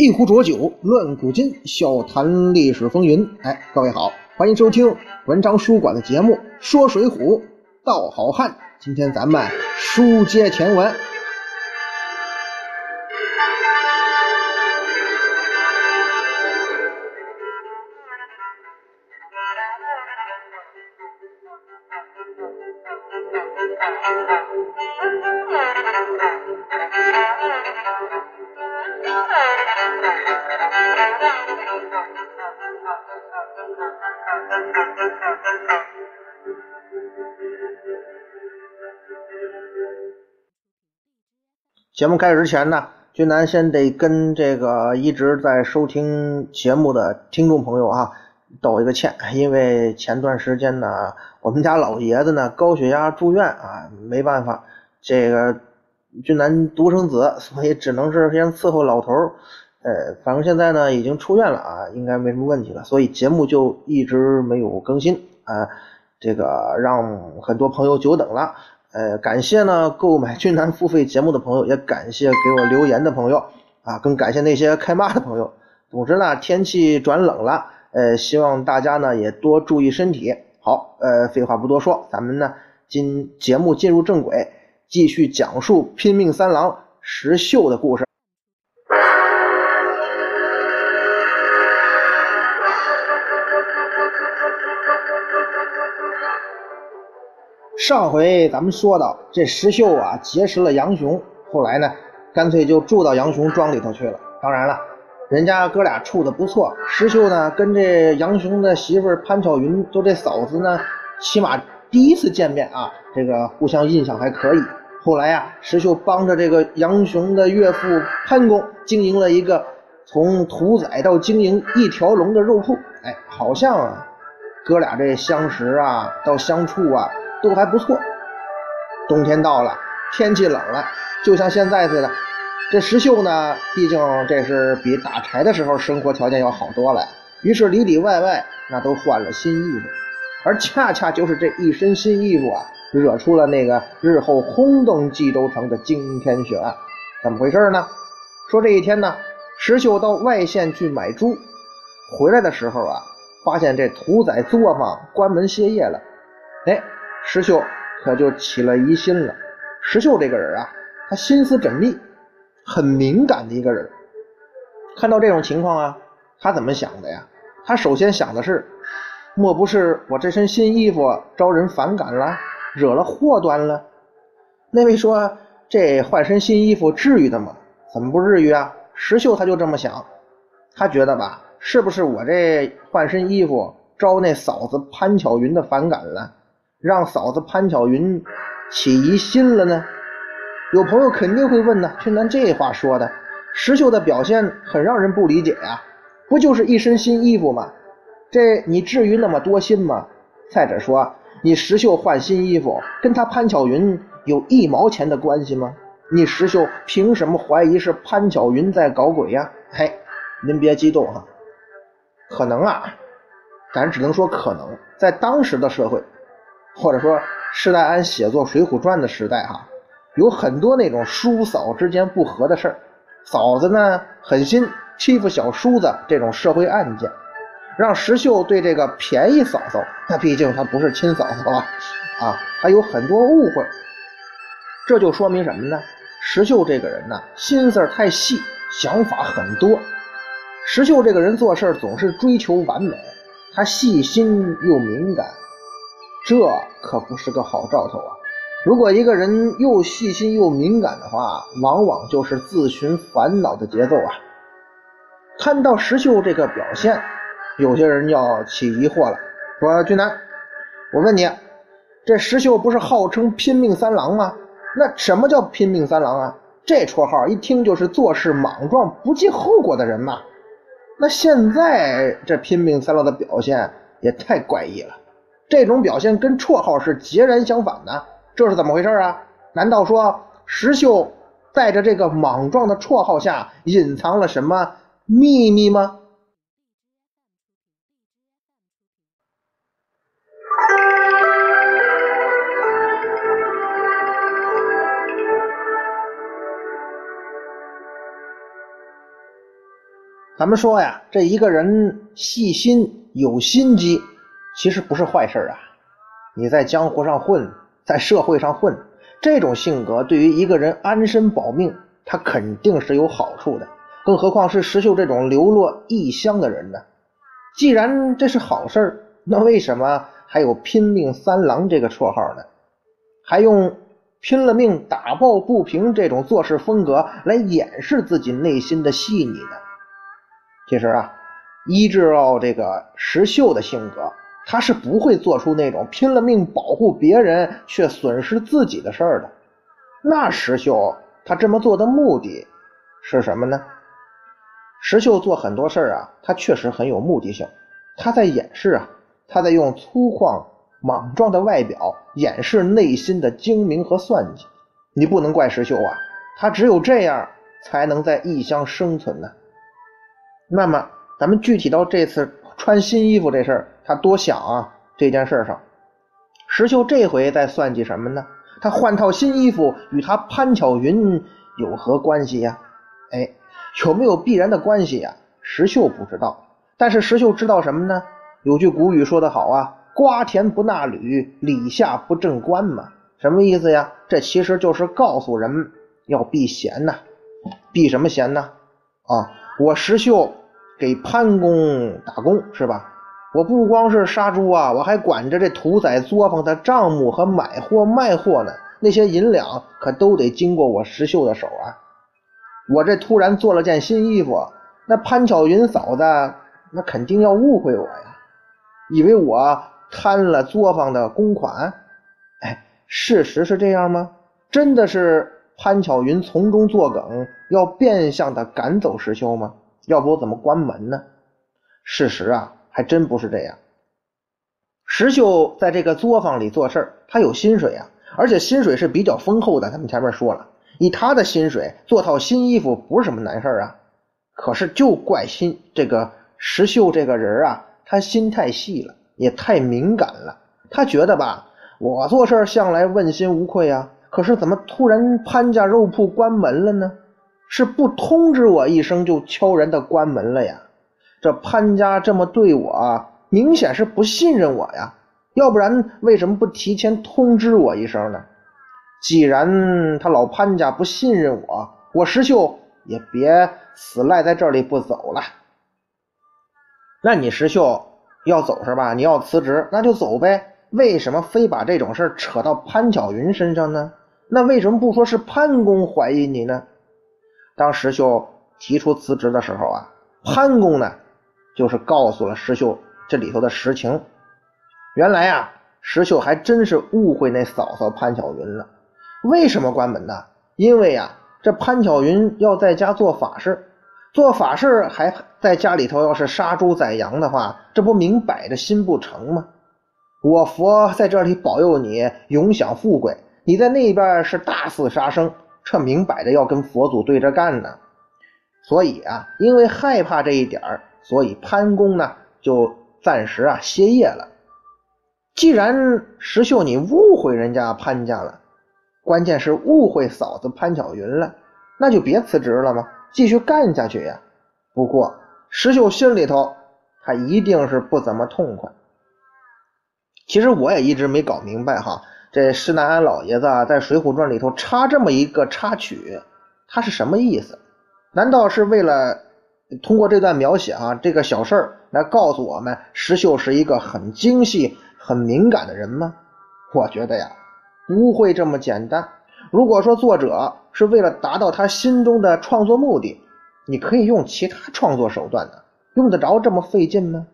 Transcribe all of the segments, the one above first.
一壶浊酒论古今，笑谈历史风云。哎，各位好，欢迎收听文章书馆的节目《说水浒道好汉》。今天咱们书接前文。节目开始之前呢，君南先得跟这个一直在收听节目的听众朋友啊道一个歉，因为前段时间呢，我们家老爷子呢高血压住院啊，没办法，这个君南独生子，所以只能是先伺候老头儿。呃，反正现在呢已经出院了啊，应该没什么问题了，所以节目就一直没有更新啊，这个让很多朋友久等了。呃，感谢呢购买俊男付费节目的朋友，也感谢给我留言的朋友啊，更感谢那些开骂的朋友。总之呢，天气转冷了，呃，希望大家呢也多注意身体。好，呃，废话不多说，咱们呢今节目进入正轨，继续讲述拼命三郎石秀的故事。上回咱们说到，这石秀啊结识了杨雄，后来呢，干脆就住到杨雄庄里头去了。当然了，人家哥俩处的不错。石秀呢跟这杨雄的媳妇潘巧云，就这嫂子呢，起码第一次见面啊，这个互相印象还可以。后来呀，石秀帮着这个杨雄的岳父潘公经营了一个从屠宰到经营一条龙的肉铺。哎，好像啊，哥俩这相识啊，到相处啊。都还不错。冬天到了，天气冷了，就像现在似的。这石秀呢，毕竟这是比打柴的时候生活条件要好多了，于是里里外外那都换了新衣服。而恰恰就是这一身新衣服啊，惹出了那个日后轰动冀州城的惊天血案。怎么回事呢？说这一天呢，石秀到外县去买猪，回来的时候啊，发现这屠宰作坊关门歇业了。哎。石秀可就起了疑心了。石秀这个人啊，他心思缜密，很敏感的一个人。看到这种情况啊，他怎么想的呀？他首先想的是，莫不是我这身新衣服招人反感了，惹了祸端了？那位说，这换身新衣服至于的吗？怎么不至于啊？石秀他就这么想，他觉得吧，是不是我这换身衣服招那嫂子潘巧云的反感了？让嫂子潘巧云起疑心了呢？有朋友肯定会问呢，却南这话说的，石秀的表现很让人不理解呀，不就是一身新衣服吗？这你至于那么多心吗？再者说，你石秀换新衣服，跟他潘巧云有一毛钱的关系吗？你石秀凭什么怀疑是潘巧云在搞鬼呀？嘿，您别激动哈，可能啊，咱只能说可能，在当时的社会。或者说，施耐庵写作《水浒传》的时代，哈，有很多那种叔嫂之间不和的事儿，嫂子呢狠心欺负小叔子这种社会案件，让石秀对这个便宜嫂嫂，那毕竟她不是亲嫂嫂啊，啊，还有很多误会。这就说明什么呢？石秀这个人呢，心思太细，想法很多。石秀这个人做事总是追求完美，他细心又敏感。这可不是个好兆头啊！如果一个人又细心又敏感的话，往往就是自寻烦恼的节奏啊。看到石秀这个表现，有些人要起疑惑了，说：“俊南，我问你，这石秀不是号称拼命三郎吗？那什么叫拼命三郎啊？这绰号一听就是做事莽撞、不计后果的人嘛。那现在这拼命三郎的表现也太怪异了。”这种表现跟绰号是截然相反的，这是怎么回事啊？难道说石秀带着这个莽撞的绰号下隐藏了什么秘密吗？咱们说呀，这一个人细心有心机，其实不是坏事啊。你在江湖上混，在社会上混，这种性格对于一个人安身保命，他肯定是有好处的。更何况是石秀这种流落异乡的人呢？既然这是好事那为什么还有“拼命三郎”这个绰号呢？还用拼了命打抱不平这种做事风格来掩饰自己内心的细腻呢？其实啊，依照这个石秀的性格。他是不会做出那种拼了命保护别人却损失自己的事儿的。那石秀他这么做的目的是什么呢？石秀做很多事儿啊，他确实很有目的性。他在掩饰啊，他在用粗犷莽撞的外表掩饰内心的精明和算计。你不能怪石秀啊，他只有这样才能在异乡生存呢。那么，咱们具体到这次穿新衣服这事儿。他多想啊，这件事上，石秀这回在算计什么呢？他换套新衣服与他潘巧云有何关系呀？哎，有没有必然的关系呀？石秀不知道，但是石秀知道什么呢？有句古语说得好啊，“瓜田不纳履，李下不正官”嘛。什么意思呀？这其实就是告诉人要避嫌呐。避什么嫌呢？啊，我石秀给潘公打工是吧？我不光是杀猪啊，我还管着这屠宰作坊的账目和买货卖货呢。那些银两可都得经过我石秀的手啊。我这突然做了件新衣服，那潘巧云嫂子那肯定要误会我呀，以为我贪了作坊的公款。哎，事实是这样吗？真的是潘巧云从中作梗，要变相的赶走石秀吗？要不我怎么关门呢？事实啊。还真不是这样。石秀在这个作坊里做事他有薪水啊，而且薪水是比较丰厚的。咱们前面说了，以他的薪水做套新衣服不是什么难事啊。可是就怪心这个石秀这个人啊，他心太细了，也太敏感了。他觉得吧，我做事向来问心无愧啊，可是怎么突然潘家肉铺关门了呢？是不通知我一声就悄然的关门了呀？这潘家这么对我，明显是不信任我呀！要不然为什么不提前通知我一声呢？既然他老潘家不信任我，我石秀也别死赖在这里不走了。那你石秀要走是吧？你要辞职，那就走呗。为什么非把这种事扯到潘巧云身上呢？那为什么不说是潘公怀疑你呢？当石秀提出辞职的时候啊，潘公呢？就是告诉了石秀这里头的实情。原来啊，石秀还真是误会那嫂嫂潘巧云了。为什么关门呢？因为啊，这潘巧云要在家做法事，做法事还在家里头，要是杀猪宰羊的话，这不明摆着心不成吗？我佛在这里保佑你永享富贵，你在那边是大肆杀生，这明摆着要跟佛祖对着干呢。所以啊，因为害怕这一点儿。所以潘公呢，就暂时啊歇业了。既然石秀你误会人家潘家了，关键是误会嫂子潘巧云了，那就别辞职了吗？继续干下去呀。不过石秀心里头他一定是不怎么痛快。其实我也一直没搞明白哈，这施耐庵老爷子啊在《水浒传》里头插这么一个插曲，他是什么意思？难道是为了？通过这段描写啊，这个小事儿来告诉我们，石秀是一个很精细、很敏感的人吗？我觉得呀，不会这么简单。如果说作者是为了达到他心中的创作目的，你可以用其他创作手段的，用得着这么费劲吗？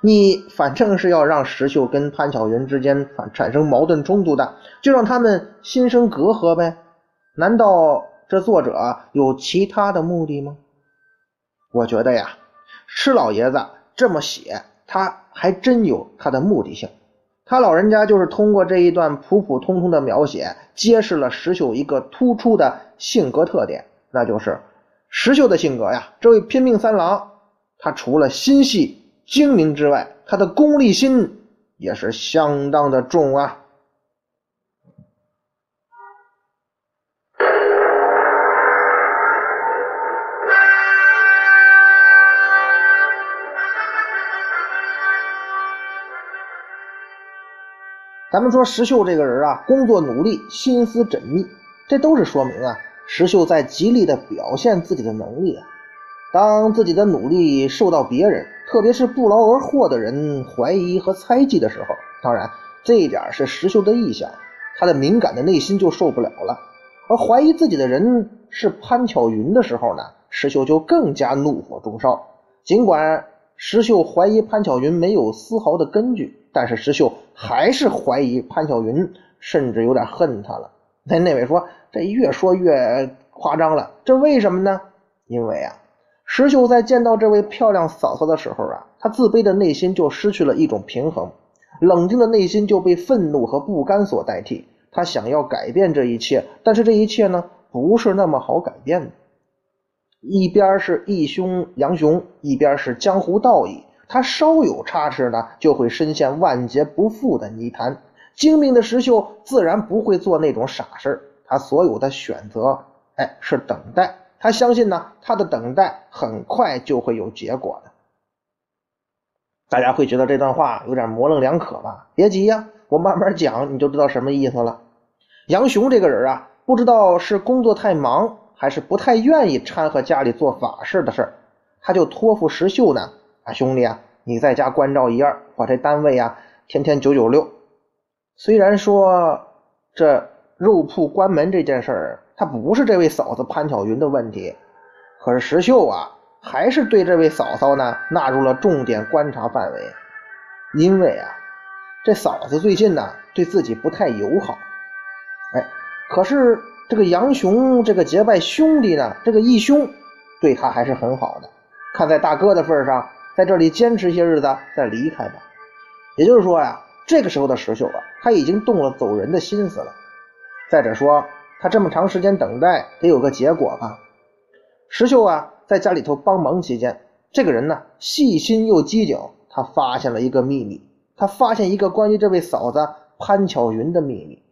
你反正是要让石秀跟潘巧云之间反产生矛盾冲突的，就让他们心生隔阂呗。难道这作者有其他的目的吗？我觉得呀，施老爷子这么写，他还真有他的目的性。他老人家就是通过这一段普普通通的描写，揭示了石秀一个突出的性格特点，那就是石秀的性格呀。这位拼命三郎，他除了心细精明之外，他的功利心也是相当的重啊。咱们说石秀这个人啊，工作努力，心思缜密，这都是说明啊，石秀在极力的表现自己的能力啊。当自己的努力受到别人，特别是不劳而获的人怀疑和猜忌的时候，当然这一点是石秀的意向，他的敏感的内心就受不了了。而怀疑自己的人是潘巧云的时候呢，石秀就更加怒火中烧。尽管石秀怀疑潘巧云没有丝毫的根据。但是石秀还是怀疑潘晓云，甚至有点恨他了。那那位说：“这越说越夸张了，这为什么呢？因为啊，石秀在见到这位漂亮嫂嫂的时候啊，他自卑的内心就失去了一种平衡，冷静的内心就被愤怒和不甘所代替。他想要改变这一切，但是这一切呢，不是那么好改变的。一边是义兄杨雄，一边是江湖道义。”他稍有差池呢，就会深陷万劫不复的泥潭。精明的石秀自然不会做那种傻事他所有的选择，哎，是等待。他相信呢，他的等待很快就会有结果的。大家会觉得这段话有点模棱两可吧？别急呀，我慢慢讲，你就知道什么意思了。杨雄这个人啊，不知道是工作太忙，还是不太愿意掺和家里做法事的事他就托付石秀呢。啊，兄弟啊，你在家关照一二，我这单位啊，天天九九六。虽然说这肉铺关门这件事儿，他不是这位嫂子潘巧云的问题，可是石秀啊，还是对这位嫂嫂呢纳入了重点观察范围。因为啊，这嫂子最近呢对自己不太友好。哎，可是这个杨雄这个结拜兄弟呢，这个义兄对他还是很好的。看在大哥的份上。在这里坚持些日子再离开吧。也就是说呀，这个时候的石秀啊，他已经动了走人的心思了。再者说，他这么长时间等待，得有个结果吧。石秀啊，在家里头帮忙期间，这个人呢，细心又机警，他发现了一个秘密。他发现一个关于这位嫂子潘巧云的秘密。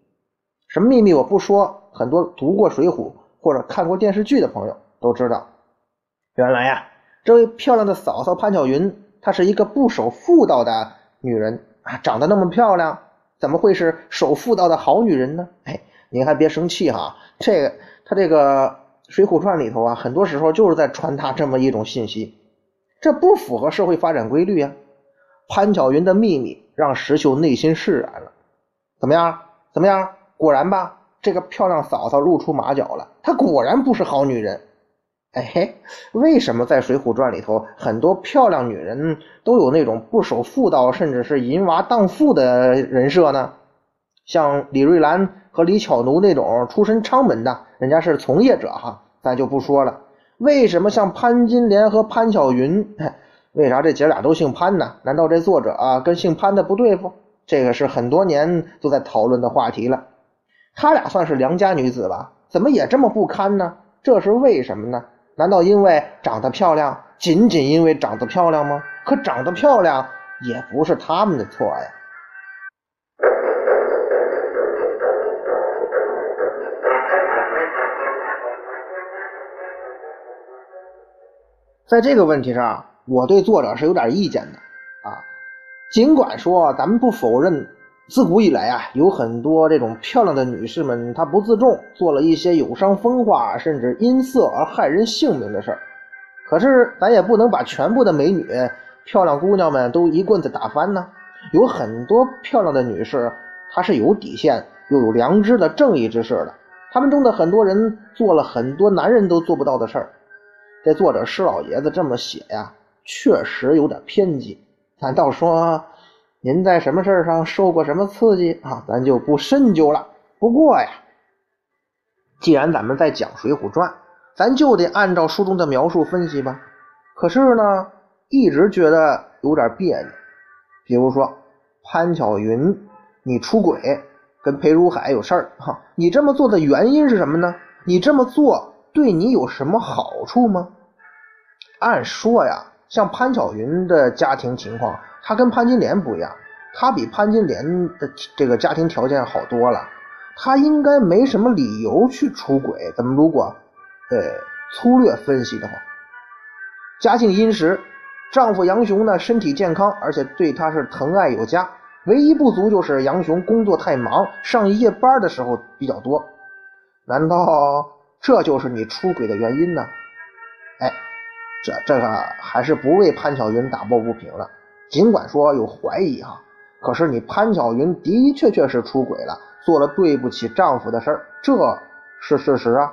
什么秘密我不说，很多读过《水浒》或者看过电视剧的朋友都知道。原来呀。这位漂亮的嫂嫂潘巧云，她是一个不守妇道的女人啊，长得那么漂亮，怎么会是守妇道的好女人呢？哎，您还别生气哈，这个他这个《水浒传》里头啊，很多时候就是在传达这么一种信息，这不符合社会发展规律啊。潘巧云的秘密让石秀内心释然了，怎么样？怎么样？果然吧，这个漂亮嫂嫂露出马脚了，她果然不是好女人。哎嘿，为什么在《水浒传》里头很多漂亮女人都有那种不守妇道，甚至是淫娃荡妇的人设呢？像李瑞兰和李巧奴那种出身昌门的，人家是从业者哈，咱就不说了。为什么像潘金莲和潘巧云？为啥这姐俩都姓潘呢？难道这作者啊跟姓潘的不对付？这个是很多年都在讨论的话题了。她俩算是良家女子吧？怎么也这么不堪呢？这是为什么呢？难道因为长得漂亮，仅仅因为长得漂亮吗？可长得漂亮也不是他们的错呀。在这个问题上，我对作者是有点意见的啊。尽管说咱们不否认。自古以来啊，有很多这种漂亮的女士们，她不自重，做了一些有伤风化，甚至因色而害人性命的事儿。可是，咱也不能把全部的美女、漂亮姑娘们都一棍子打翻呢。有很多漂亮的女士，她是有底线又有良知的正义之士的。她们中的很多人做了很多男人都做不到的事儿。这作者施老爷子这么写呀，确实有点偏激。难道说？您在什么事儿上受过什么刺激啊？咱就不深究了。不过呀，既然咱们在讲《水浒传》，咱就得按照书中的描述分析吧。可是呢，一直觉得有点别扭。比如说，潘巧云，你出轨跟裴如海有事儿哈？你这么做的原因是什么呢？你这么做对你有什么好处吗？按说呀，像潘巧云的家庭情况。他跟潘金莲不一样，他比潘金莲的这个家庭条件好多了，他应该没什么理由去出轨。咱们如果，呃，粗略分析的话，家境殷实，丈夫杨雄呢身体健康，而且对她是疼爱有加，唯一不足就是杨雄工作太忙，上夜班的时候比较多。难道这就是你出轨的原因呢？哎，这这个还是不为潘巧云打抱不平了。尽管说有怀疑哈，可是你潘巧云的确确是出轨了，做了对不起丈夫的事儿，这是事实啊。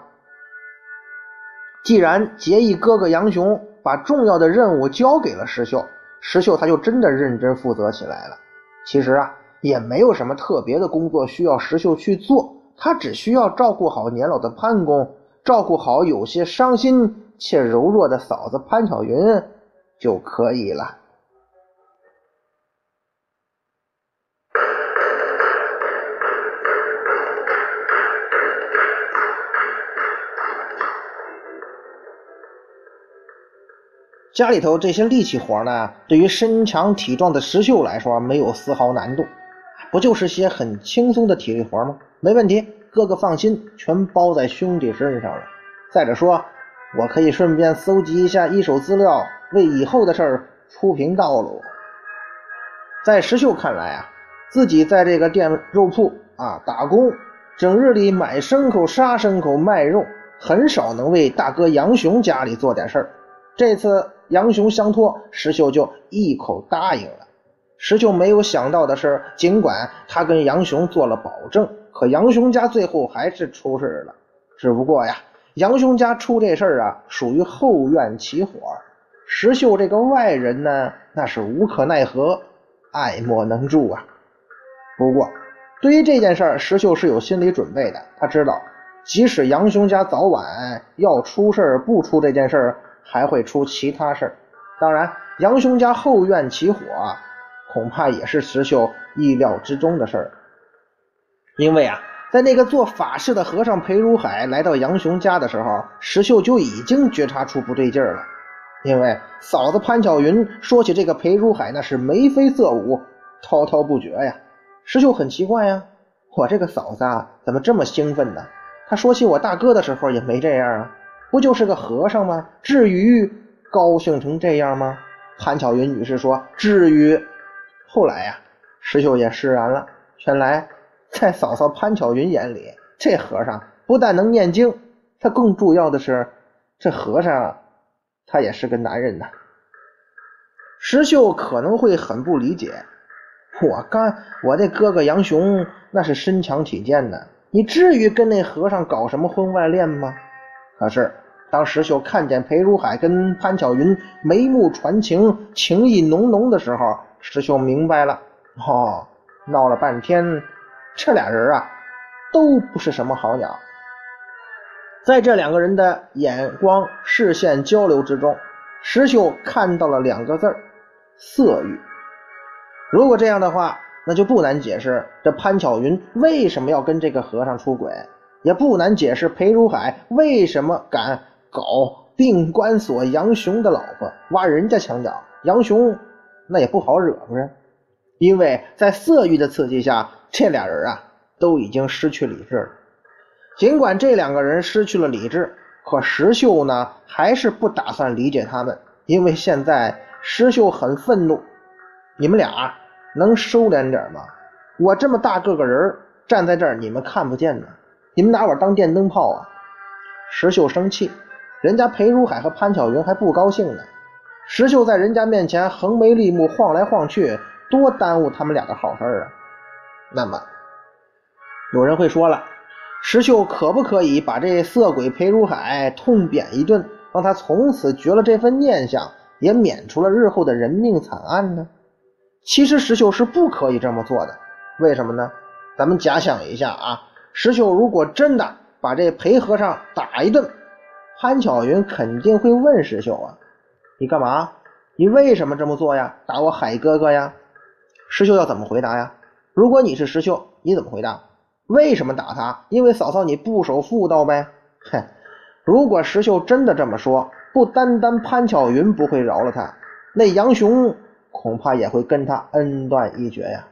既然结义哥哥杨雄把重要的任务交给了石秀，石秀他就真的认真负责起来了。其实啊，也没有什么特别的工作需要石秀去做，他只需要照顾好年老的潘公，照顾好有些伤心且柔弱的嫂子潘巧云就可以了。家里头这些力气活呢，对于身强体壮的石秀来说没有丝毫难度，不就是些很轻松的体力活吗？没问题，哥哥放心，全包在兄弟身上了。再者说，我可以顺便搜集一下一手资料，为以后的事儿铺平道路。在石秀看来啊，自己在这个店肉铺啊打工，整日里买牲口、杀牲口、卖肉，很少能为大哥杨雄家里做点事儿。这次。杨雄相托，石秀就一口答应了。石秀没有想到的是，尽管他跟杨雄做了保证，可杨雄家最后还是出事了。只不过呀，杨雄家出这事儿啊，属于后院起火。石秀这个外人呢，那是无可奈何，爱莫能助啊。不过，对于这件事儿，石秀是有心理准备的。他知道，即使杨雄家早晚要出事，不出这件事儿。还会出其他事儿，当然，杨雄家后院起火，恐怕也是石秀意料之中的事儿。因为啊，在那个做法事的和尚裴如海来到杨雄家的时候，石秀就已经觉察出不对劲儿了。因为嫂子潘巧云说起这个裴如海，那是眉飞色舞，滔滔不绝呀。石秀很奇怪呀，我这个嫂子啊，怎么这么兴奋呢？她说起我大哥的时候也没这样啊。不就是个和尚吗？至于高兴成这样吗？潘巧云女士说：“至于。”后来呀，石秀也释然了。原来，在嫂嫂潘巧云眼里，这和尚不但能念经，他更重要的是，这和尚他也是个男人呐。石秀可能会很不理解，我干我的哥哥杨雄那是身强体健的，你至于跟那和尚搞什么婚外恋吗？可是，当石秀看见裴如海跟潘巧云眉目传情、情意浓浓的时候，石秀明白了。哦，闹了半天，这俩人啊，都不是什么好鸟。在这两个人的眼光、视线交流之中，石秀看到了两个字色欲。如果这样的话，那就不难解释这潘巧云为什么要跟这个和尚出轨。也不难解释裴如海为什么敢搞病关锁杨雄的老婆，挖人家墙角。杨雄那也不好惹，不是？因为在色欲的刺激下，这俩人啊都已经失去理智了。尽管这两个人失去了理智，可石秀呢还是不打算理解他们，因为现在石秀很愤怒。你们俩能收敛点吗？我这么大个个人站在这儿，你们看不见呢。你们拿我当电灯泡啊！石秀生气，人家裴如海和潘巧云还不高兴呢。石秀在人家面前横眉立目、晃来晃去，多耽误他们俩的好事儿啊！那么，有人会说了，石秀可不可以把这色鬼裴如海痛扁一顿，让他从此绝了这份念想，也免除了日后的人命惨案呢？其实石秀是不可以这么做的。为什么呢？咱们假想一下啊。石秀如果真的把这裴和尚打一顿，潘巧云肯定会问石秀啊：“你干嘛？你为什么这么做呀？打我海哥哥呀？”石秀要怎么回答呀？如果你是石秀，你怎么回答？为什么打他？因为嫂嫂你不守妇道呗。哼！如果石秀真的这么说，不单单潘巧云不会饶了他，那杨雄恐怕也会跟他恩断义绝呀。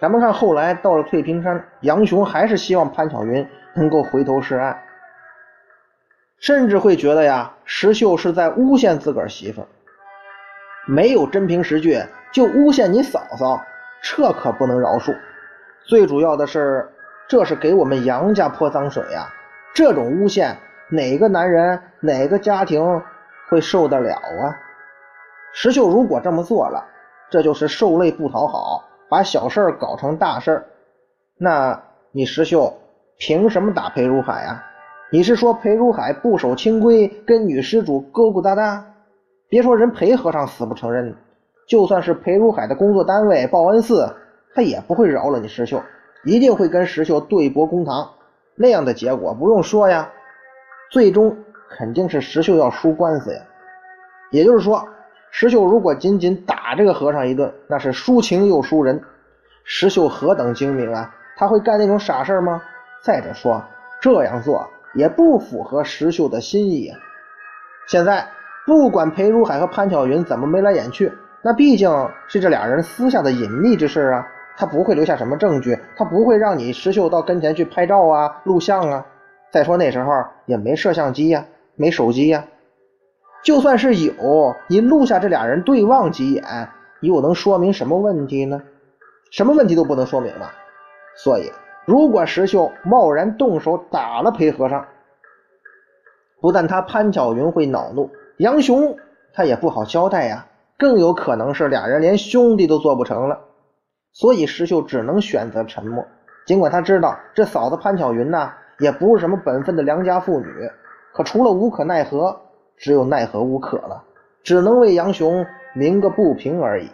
咱们看，后来到了翠屏山，杨雄还是希望潘巧云能够回头是岸，甚至会觉得呀，石秀是在诬陷自个儿媳妇，没有真凭实据就诬陷你嫂嫂，这可不能饶恕。最主要的是，这是给我们杨家泼脏水呀！这种诬陷，哪个男人、哪个家庭会受得了啊？石秀如果这么做了，这就是受累不讨好，把小事儿搞成大事儿那你石秀凭什么打裴如海啊？你是说裴如海不守清规，跟女施主勾勾搭搭？别说人裴和尚死不承认，就算是裴如海的工作单位报恩寺，他也不会饶了你石秀，一定会跟石秀对簿公堂。那样的结果不用说呀，最终肯定是石秀要输官司呀。也就是说，石秀如果仅仅打这个和尚一顿，那是输情又输人。石秀何等精明啊，他会干那种傻事吗？再者说，这样做。也不符合石秀的心意啊！现在不管裴如海和潘巧云怎么眉来眼去，那毕竟是这俩人私下的隐秘之事啊，他不会留下什么证据，他不会让你石秀到跟前去拍照啊、录像啊。再说那时候也没摄像机呀，没手机呀，就算是有，你录下这俩人对望几眼，又能说明什么问题呢？什么问题都不能说明了，所以。如果石秀贸然动手打了裴和尚，不但他潘巧云会恼怒，杨雄他也不好交代呀，更有可能是俩人连兄弟都做不成了。所以石秀只能选择沉默。尽管他知道这嫂子潘巧云呐，也不是什么本分的良家妇女，可除了无可奈何，只有奈何无可了，只能为杨雄鸣个不平而已。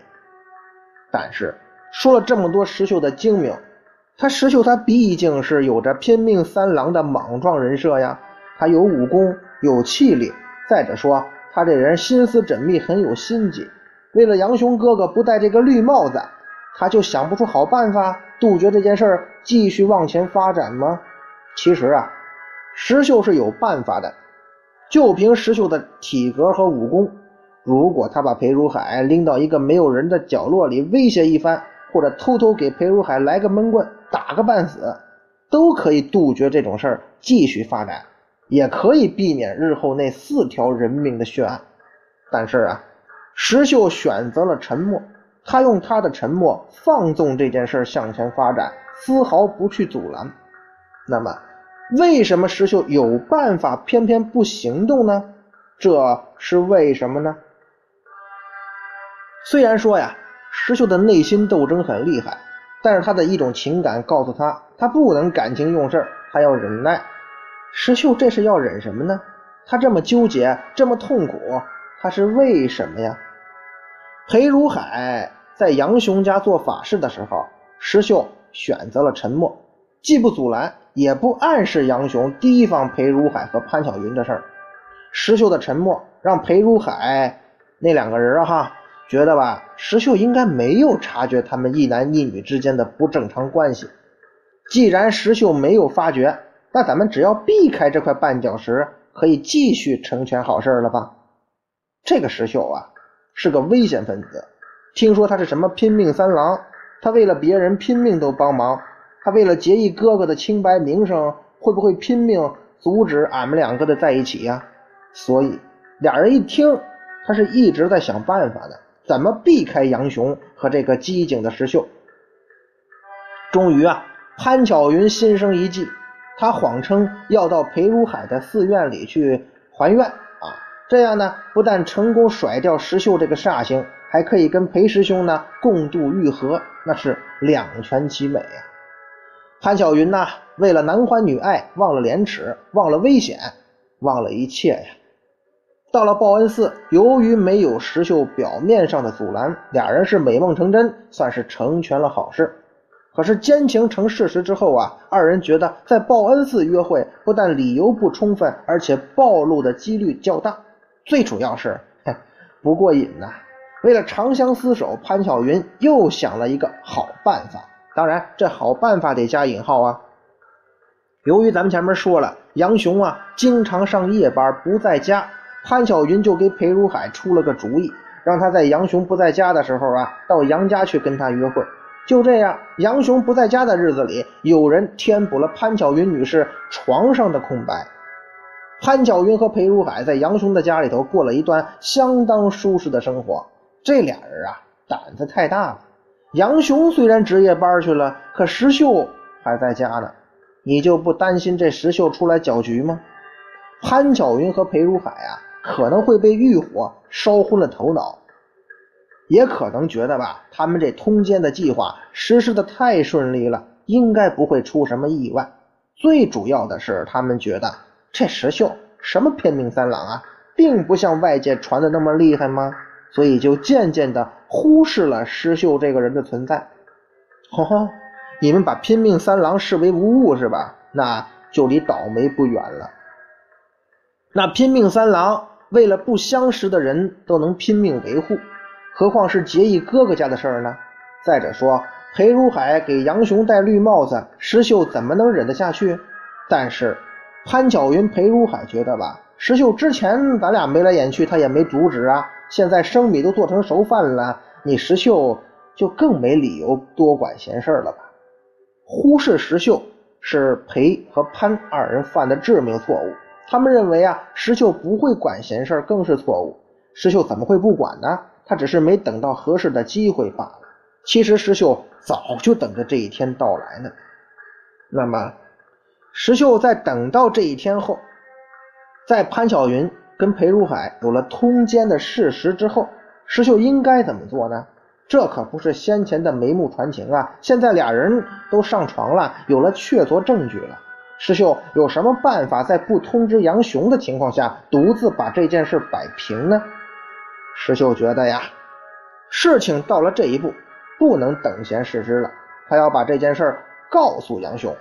但是说了这么多，石秀的精明。他石秀，他毕竟是有着拼命三郎的莽撞人设呀。他有武功，有气力。再者说，他这人心思缜密，很有心计。为了杨雄哥哥不戴这个绿帽子，他就想不出好办法杜绝这件事儿，继续往前发展吗？其实啊，石秀是有办法的。就凭石秀的体格和武功，如果他把裴如海拎到一个没有人的角落里威胁一番，或者偷偷给裴如海来个闷棍。打个半死，都可以杜绝这种事儿继续发展，也可以避免日后那四条人命的血案。但是啊，石秀选择了沉默，他用他的沉默放纵这件事向前发展，丝毫不去阻拦。那么，为什么石秀有办法偏偏不行动呢？这是为什么呢？虽然说呀，石秀的内心斗争很厉害。但是他的一种情感告诉他，他不能感情用事，他要忍耐。石秀这是要忍什么呢？他这么纠结，这么痛苦，他是为什么呀？裴如海在杨雄家做法事的时候，石秀选择了沉默，既不阻拦，也不暗示杨雄提防裴如海和潘巧云的事儿。石秀的沉默让裴如海那两个人啊哈。觉得吧，石秀应该没有察觉他们一男一女之间的不正常关系。既然石秀没有发觉，那咱们只要避开这块绊脚石，可以继续成全好事了吧？这个石秀啊，是个危险分子。听说他是什么拼命三郎，他为了别人拼命都帮忙。他为了结义哥哥的清白名声，会不会拼命阻止俺们两个的在一起呀？所以俩人一听，他是一直在想办法的。怎么避开杨雄和这个机警的石秀？终于啊，潘巧云心生一计，他谎称要到裴如海的寺院里去还愿啊，这样呢，不但成功甩掉石秀这个煞星，还可以跟裴师兄呢共度玉河，那是两全其美啊！潘巧云呢，为了男欢女爱，忘了廉耻，忘了危险，忘了一切呀。到了报恩寺，由于没有石秀表面上的阻拦，俩人是美梦成真，算是成全了好事。可是奸情成事实之后啊，二人觉得在报恩寺约会不但理由不充分，而且暴露的几率较大，最主要是不过瘾呐。为了长相厮守，潘巧云又想了一个好办法。当然，这好办法得加引号啊。由于咱们前面说了，杨雄啊经常上夜班，不在家。潘巧云就给裴如海出了个主意，让他在杨雄不在家的时候啊，到杨家去跟他约会。就这样，杨雄不在家的日子里，有人填补了潘巧云女士床上的空白。潘巧云和裴如海在杨雄的家里头过了一段相当舒适的生活。这俩人啊，胆子太大了。杨雄虽然值夜班去了，可石秀还在家呢。你就不担心这石秀出来搅局吗？潘巧云和裴如海啊，可能会被欲火烧昏了头脑，也可能觉得吧，他们这通奸的计划实施的太顺利了，应该不会出什么意外。最主要的是，他们觉得这石秀什么拼命三郎啊，并不像外界传的那么厉害吗？所以就渐渐的忽视了石秀这个人的存在。哈哈。你们把拼命三郎视为无物是吧？那就离倒霉不远了。那拼命三郎为了不相识的人都能拼命维护，何况是结义哥哥家的事儿呢？再者说，裴如海给杨雄戴绿帽子，石秀怎么能忍得下去？但是潘巧云、裴如海觉得吧，石秀之前咱俩眉来眼去，他也没阻止啊。现在生米都做成熟饭了，你石秀就更没理由多管闲事了吧？忽视石秀是裴和潘二人犯的致命错误。他们认为啊，石秀不会管闲事更是错误。石秀怎么会不管呢？他只是没等到合适的机会罢了。其实石秀早就等着这一天到来呢。那么，石秀在等到这一天后，在潘巧云跟裴如海有了通奸的事实之后，石秀应该怎么做呢？这可不是先前的眉目传情啊！现在俩人都上床了，有了确凿证据了。石秀有什么办法在不通知杨雄的情况下，独自把这件事摆平呢？石秀觉得呀，事情到了这一步，不能等闲视之了。他要把这件事告诉杨雄。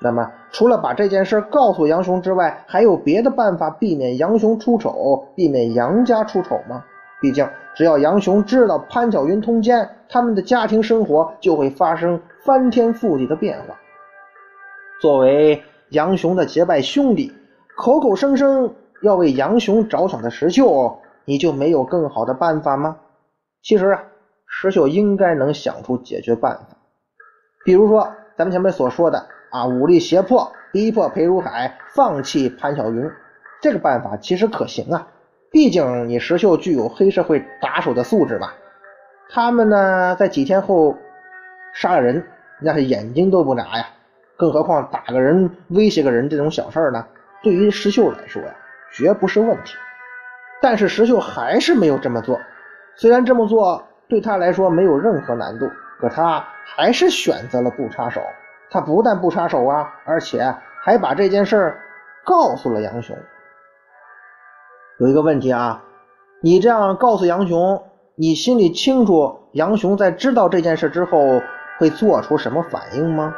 那么，除了把这件事告诉杨雄之外，还有别的办法避免杨雄出丑，避免杨家出丑吗？毕竟，只要杨雄知道潘巧云通奸，他们的家庭生活就会发生翻天覆地的变化。作为杨雄的结拜兄弟，口口声声要为杨雄着想的石秀，你就没有更好的办法吗？其实啊，石秀应该能想出解决办法。比如说，咱们前面所说的啊，武力胁迫、逼迫裴如海放弃潘巧云，这个办法其实可行啊。毕竟你石秀具有黑社会打手的素质吧？他们呢，在几天后杀了人，那是眼睛都不眨呀！更何况打个人、威胁个人这种小事呢？对于石秀来说呀，绝不是问题。但是石秀还是没有这么做。虽然这么做对他来说没有任何难度，可他还是选择了不插手。他不但不插手啊，而且还把这件事告诉了杨雄。有一个问题啊，你这样告诉杨雄，你心里清楚杨雄在知道这件事之后会做出什么反应吗？